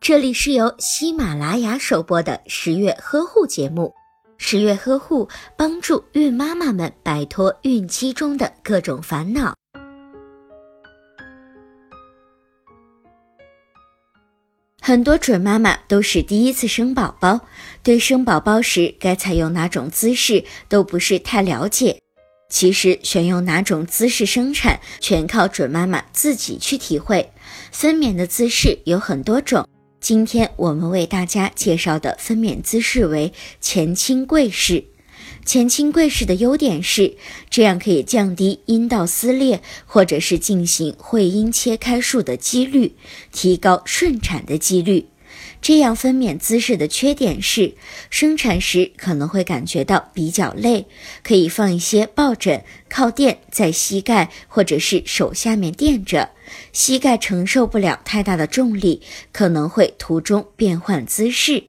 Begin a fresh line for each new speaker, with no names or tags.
这里是由喜马拉雅首播的十月呵护节目。十月呵护帮助孕妈妈们摆脱孕期中的各种烦恼。很多准妈妈都是第一次生宝宝，对生宝宝时该采用哪种姿势都不是太了解。其实选用哪种姿势生产，全靠准妈妈自己去体会。分娩的姿势有很多种。今天我们为大家介绍的分娩姿势为前倾跪式。前倾跪式的优点是，这样可以降低阴道撕裂或者是进行会阴切开术的几率，提高顺产的几率。这样分娩姿势的缺点是，生产时可能会感觉到比较累，可以放一些抱枕、靠垫在膝盖或者是手下面垫着，膝盖承受不了太大的重力，可能会途中变换姿势。